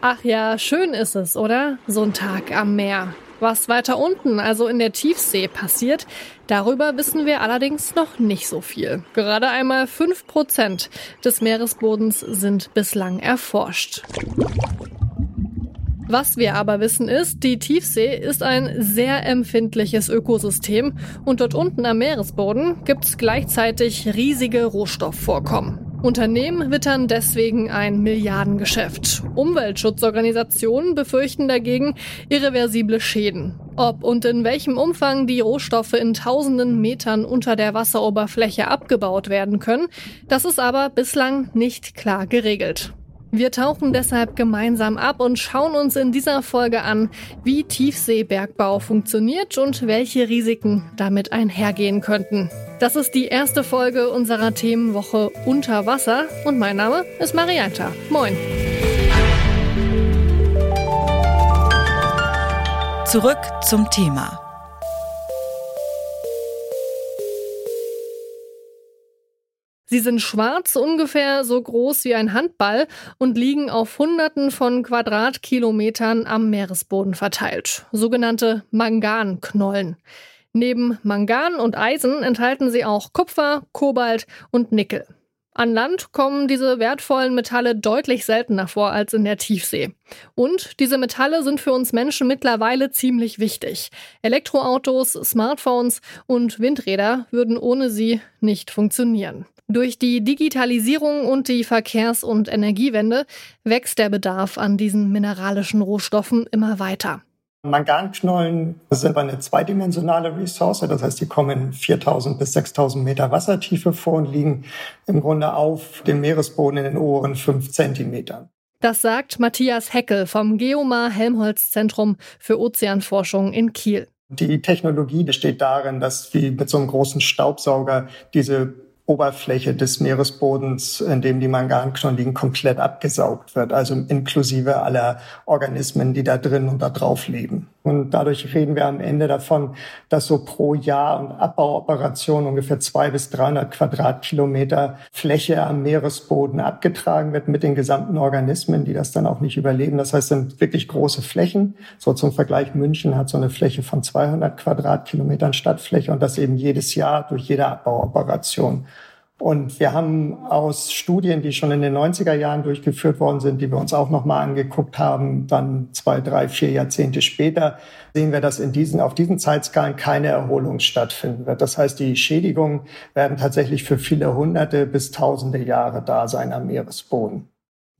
Ach ja, schön ist es, oder? So ein Tag am Meer. Was weiter unten, also in der Tiefsee, passiert, darüber wissen wir allerdings noch nicht so viel. Gerade einmal fünf Prozent des Meeresbodens sind bislang erforscht. Was wir aber wissen ist, die Tiefsee ist ein sehr empfindliches Ökosystem und dort unten am Meeresboden gibt es gleichzeitig riesige Rohstoffvorkommen. Unternehmen wittern deswegen ein Milliardengeschäft. Umweltschutzorganisationen befürchten dagegen irreversible Schäden. Ob und in welchem Umfang die Rohstoffe in tausenden Metern unter der Wasseroberfläche abgebaut werden können, das ist aber bislang nicht klar geregelt. Wir tauchen deshalb gemeinsam ab und schauen uns in dieser Folge an, wie Tiefseebergbau funktioniert und welche Risiken damit einhergehen könnten. Das ist die erste Folge unserer Themenwoche Unter Wasser und mein Name ist Marianta. Moin. Zurück zum Thema. Sie sind schwarz, ungefähr so groß wie ein Handball und liegen auf Hunderten von Quadratkilometern am Meeresboden verteilt. Sogenannte Manganknollen. Neben Mangan und Eisen enthalten sie auch Kupfer, Kobalt und Nickel. An Land kommen diese wertvollen Metalle deutlich seltener vor als in der Tiefsee. Und diese Metalle sind für uns Menschen mittlerweile ziemlich wichtig. Elektroautos, Smartphones und Windräder würden ohne sie nicht funktionieren. Durch die Digitalisierung und die Verkehrs- und Energiewende wächst der Bedarf an diesen mineralischen Rohstoffen immer weiter. Manganknollen sind eine zweidimensionale Ressource, das heißt, die kommen in 4000 bis 6000 Meter Wassertiefe vor und liegen im Grunde auf dem Meeresboden in den oberen fünf Zentimetern. Das sagt Matthias Heckel vom Geomar Helmholtz Zentrum für Ozeanforschung in Kiel. Die Technologie besteht darin, dass wie mit so einem großen Staubsauger diese Oberfläche des Meeresbodens, in dem die Manganknollen liegen, komplett abgesaugt wird, also inklusive aller Organismen, die da drin und da drauf leben. Und dadurch reden wir am Ende davon, dass so pro Jahr und Abbauoperation ungefähr zwei bis 300 Quadratkilometer Fläche am Meeresboden abgetragen wird mit den gesamten Organismen, die das dann auch nicht überleben. Das heißt, sind wirklich große Flächen. So zum Vergleich, München hat so eine Fläche von 200 Quadratkilometern Stadtfläche und das eben jedes Jahr durch jede Abbauoperation. Und wir haben aus Studien, die schon in den 90er Jahren durchgeführt worden sind, die wir uns auch nochmal angeguckt haben, dann zwei, drei, vier Jahrzehnte später, sehen wir, dass in diesen, auf diesen Zeitskalen keine Erholung stattfinden wird. Das heißt, die Schädigungen werden tatsächlich für viele hunderte bis tausende Jahre da sein am Meeresboden.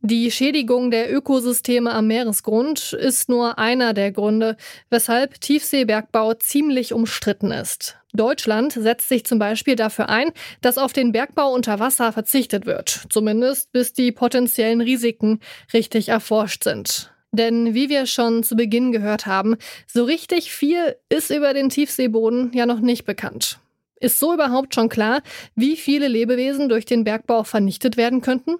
Die Schädigung der Ökosysteme am Meeresgrund ist nur einer der Gründe, weshalb Tiefseebergbau ziemlich umstritten ist. Deutschland setzt sich zum Beispiel dafür ein, dass auf den Bergbau unter Wasser verzichtet wird, zumindest bis die potenziellen Risiken richtig erforscht sind. Denn wie wir schon zu Beginn gehört haben, so richtig viel ist über den Tiefseeboden ja noch nicht bekannt. Ist so überhaupt schon klar, wie viele Lebewesen durch den Bergbau vernichtet werden könnten?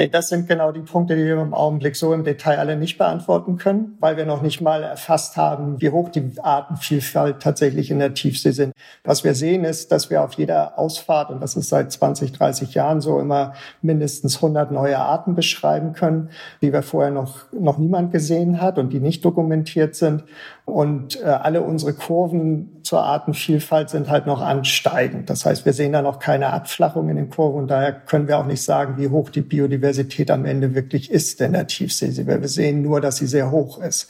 Nee, das sind genau die Punkte, die wir im Augenblick so im Detail alle nicht beantworten können, weil wir noch nicht mal erfasst haben, wie hoch die Artenvielfalt tatsächlich in der Tiefsee sind. Was wir sehen ist, dass wir auf jeder Ausfahrt, und das ist seit 20, 30 Jahren so, immer mindestens 100 neue Arten beschreiben können, die wir vorher noch, noch niemand gesehen hat und die nicht dokumentiert sind. Und äh, alle unsere Kurven zur Artenvielfalt sind halt noch ansteigend. Das heißt, wir sehen da noch keine Abflachung in den Kurven und daher können wir auch nicht sagen, wie hoch die Biodiversität am Ende wirklich ist in der Tiefsee. Wir sehen nur, dass sie sehr hoch ist.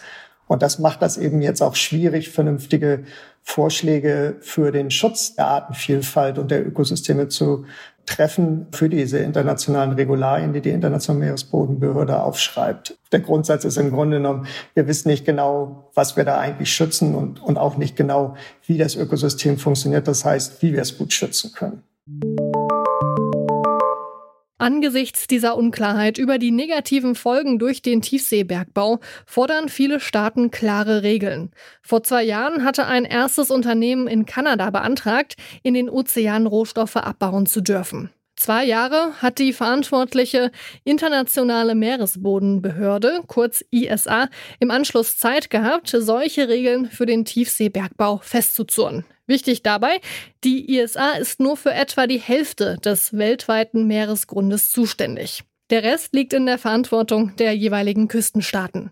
Und das macht das eben jetzt auch schwierig, vernünftige Vorschläge für den Schutz der Artenvielfalt und der Ökosysteme zu treffen für diese internationalen Regularien, die die Internationale Meeresbodenbehörde aufschreibt. Der Grundsatz ist im Grunde genommen, wir wissen nicht genau, was wir da eigentlich schützen und, und auch nicht genau, wie das Ökosystem funktioniert. Das heißt, wie wir es gut schützen können. Angesichts dieser Unklarheit über die negativen Folgen durch den Tiefseebergbau fordern viele Staaten klare Regeln. Vor zwei Jahren hatte ein erstes Unternehmen in Kanada beantragt, in den Ozean Rohstoffe abbauen zu dürfen. Zwei Jahre hat die verantwortliche Internationale Meeresbodenbehörde, kurz ISA, im Anschluss Zeit gehabt, solche Regeln für den Tiefseebergbau festzuzurren. Wichtig dabei, die ISA ist nur für etwa die Hälfte des weltweiten Meeresgrundes zuständig. Der Rest liegt in der Verantwortung der jeweiligen Küstenstaaten.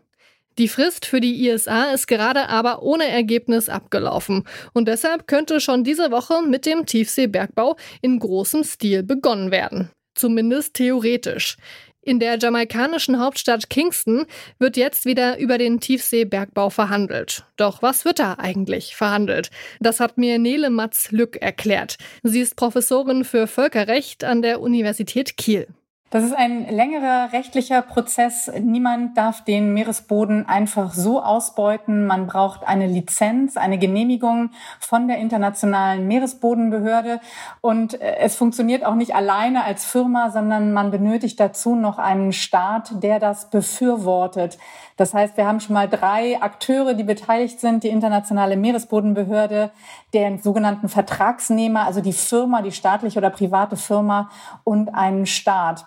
Die Frist für die ISA ist gerade aber ohne Ergebnis abgelaufen und deshalb könnte schon diese Woche mit dem Tiefseebergbau in großem Stil begonnen werden. Zumindest theoretisch. In der jamaikanischen Hauptstadt Kingston wird jetzt wieder über den Tiefseebergbau verhandelt. Doch was wird da eigentlich verhandelt? Das hat mir Nele Matz-Lück erklärt. Sie ist Professorin für Völkerrecht an der Universität Kiel. Das ist ein längerer rechtlicher Prozess. Niemand darf den Meeresboden einfach so ausbeuten. Man braucht eine Lizenz, eine Genehmigung von der Internationalen Meeresbodenbehörde. Und äh, es funktioniert auch nicht alleine als Firma, sondern man benötigt dazu noch einen Staat, der das befürwortet. Das heißt, wir haben schon mal drei Akteure, die beteiligt sind. Die Internationale Meeresbodenbehörde, den sogenannten Vertragsnehmer, also die Firma, die staatliche oder private Firma und einen Staat.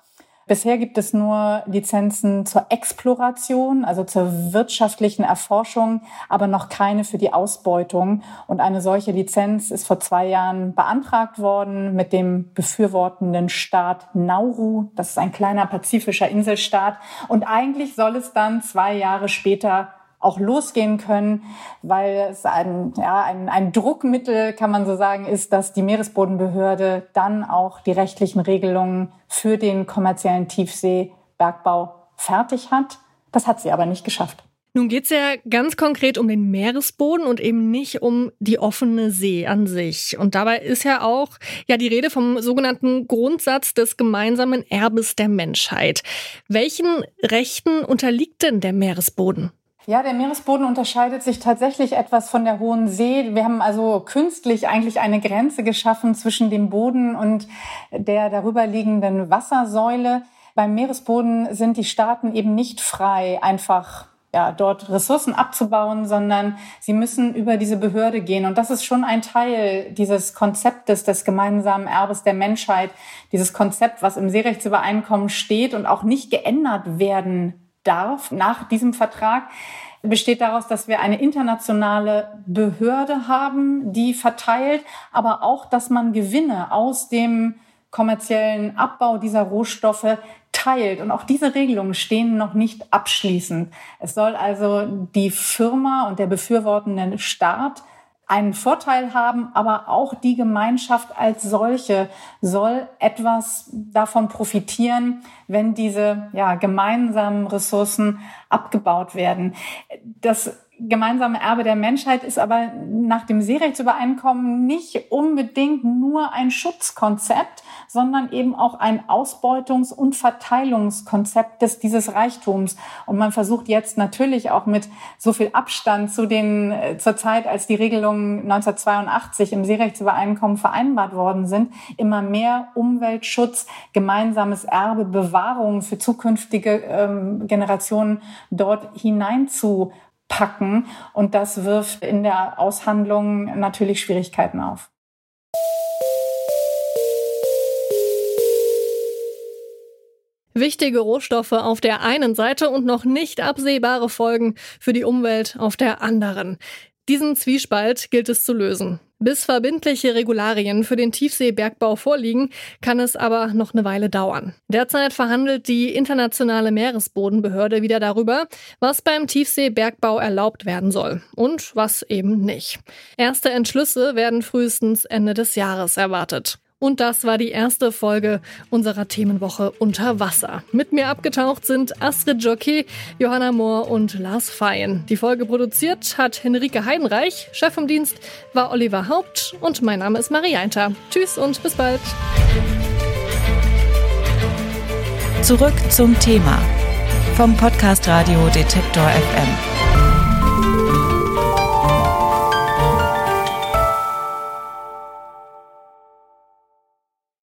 Bisher gibt es nur Lizenzen zur Exploration, also zur wirtschaftlichen Erforschung, aber noch keine für die Ausbeutung. Und eine solche Lizenz ist vor zwei Jahren beantragt worden mit dem befürwortenden Staat Nauru. Das ist ein kleiner pazifischer Inselstaat. Und eigentlich soll es dann zwei Jahre später auch losgehen können, weil es ein, ja, ein, ein Druckmittel, kann man so sagen, ist, dass die Meeresbodenbehörde dann auch die rechtlichen Regelungen für den kommerziellen Tiefseebergbau fertig hat. Das hat sie aber nicht geschafft. Nun geht es ja ganz konkret um den Meeresboden und eben nicht um die offene See an sich. Und dabei ist ja auch ja die Rede vom sogenannten Grundsatz des gemeinsamen Erbes der Menschheit. Welchen Rechten unterliegt denn der Meeresboden? Ja, der Meeresboden unterscheidet sich tatsächlich etwas von der Hohen See. Wir haben also künstlich eigentlich eine Grenze geschaffen zwischen dem Boden und der darüber liegenden Wassersäule. Beim Meeresboden sind die Staaten eben nicht frei, einfach ja, dort Ressourcen abzubauen, sondern sie müssen über diese Behörde gehen. Und das ist schon ein Teil dieses Konzeptes des gemeinsamen Erbes der Menschheit, dieses Konzept, was im Seerechtsübereinkommen steht und auch nicht geändert werden darf nach diesem Vertrag, besteht daraus, dass wir eine internationale Behörde haben, die verteilt, aber auch, dass man Gewinne aus dem kommerziellen Abbau dieser Rohstoffe teilt. Und auch diese Regelungen stehen noch nicht abschließend. Es soll also die Firma und der befürwortende Staat einen Vorteil haben, aber auch die Gemeinschaft als solche soll etwas davon profitieren, wenn diese ja, gemeinsamen Ressourcen abgebaut werden. Das gemeinsame Erbe der Menschheit ist aber nach dem Seerechtsübereinkommen nicht unbedingt nur ein Schutzkonzept, sondern eben auch ein Ausbeutungs- und Verteilungskonzept des, dieses Reichtums. Und man versucht jetzt natürlich auch mit so viel Abstand zu den, äh, zur Zeit, als die Regelungen 1982 im Seerechtsübereinkommen vereinbart worden sind, immer mehr Umweltschutz, gemeinsames Erbe, Bewahrung für zukünftige ähm, Generationen dort hinein zu packen. Und das wirft in der Aushandlung natürlich Schwierigkeiten auf. Wichtige Rohstoffe auf der einen Seite und noch nicht absehbare Folgen für die Umwelt auf der anderen. Diesen Zwiespalt gilt es zu lösen. Bis verbindliche Regularien für den Tiefseebergbau vorliegen, kann es aber noch eine Weile dauern. Derzeit verhandelt die Internationale Meeresbodenbehörde wieder darüber, was beim Tiefseebergbau erlaubt werden soll und was eben nicht. Erste Entschlüsse werden frühestens Ende des Jahres erwartet. Und das war die erste Folge unserer Themenwoche Unter Wasser. Mit mir abgetaucht sind Astrid Jockey, Johanna Mohr und Lars Feyen. Die Folge produziert hat Henrike Heidenreich. Chef vom Dienst war Oliver Haupt und mein Name ist Marie Einter. Tschüss und bis bald. Zurück zum Thema vom Podcast Radio Detektor FM.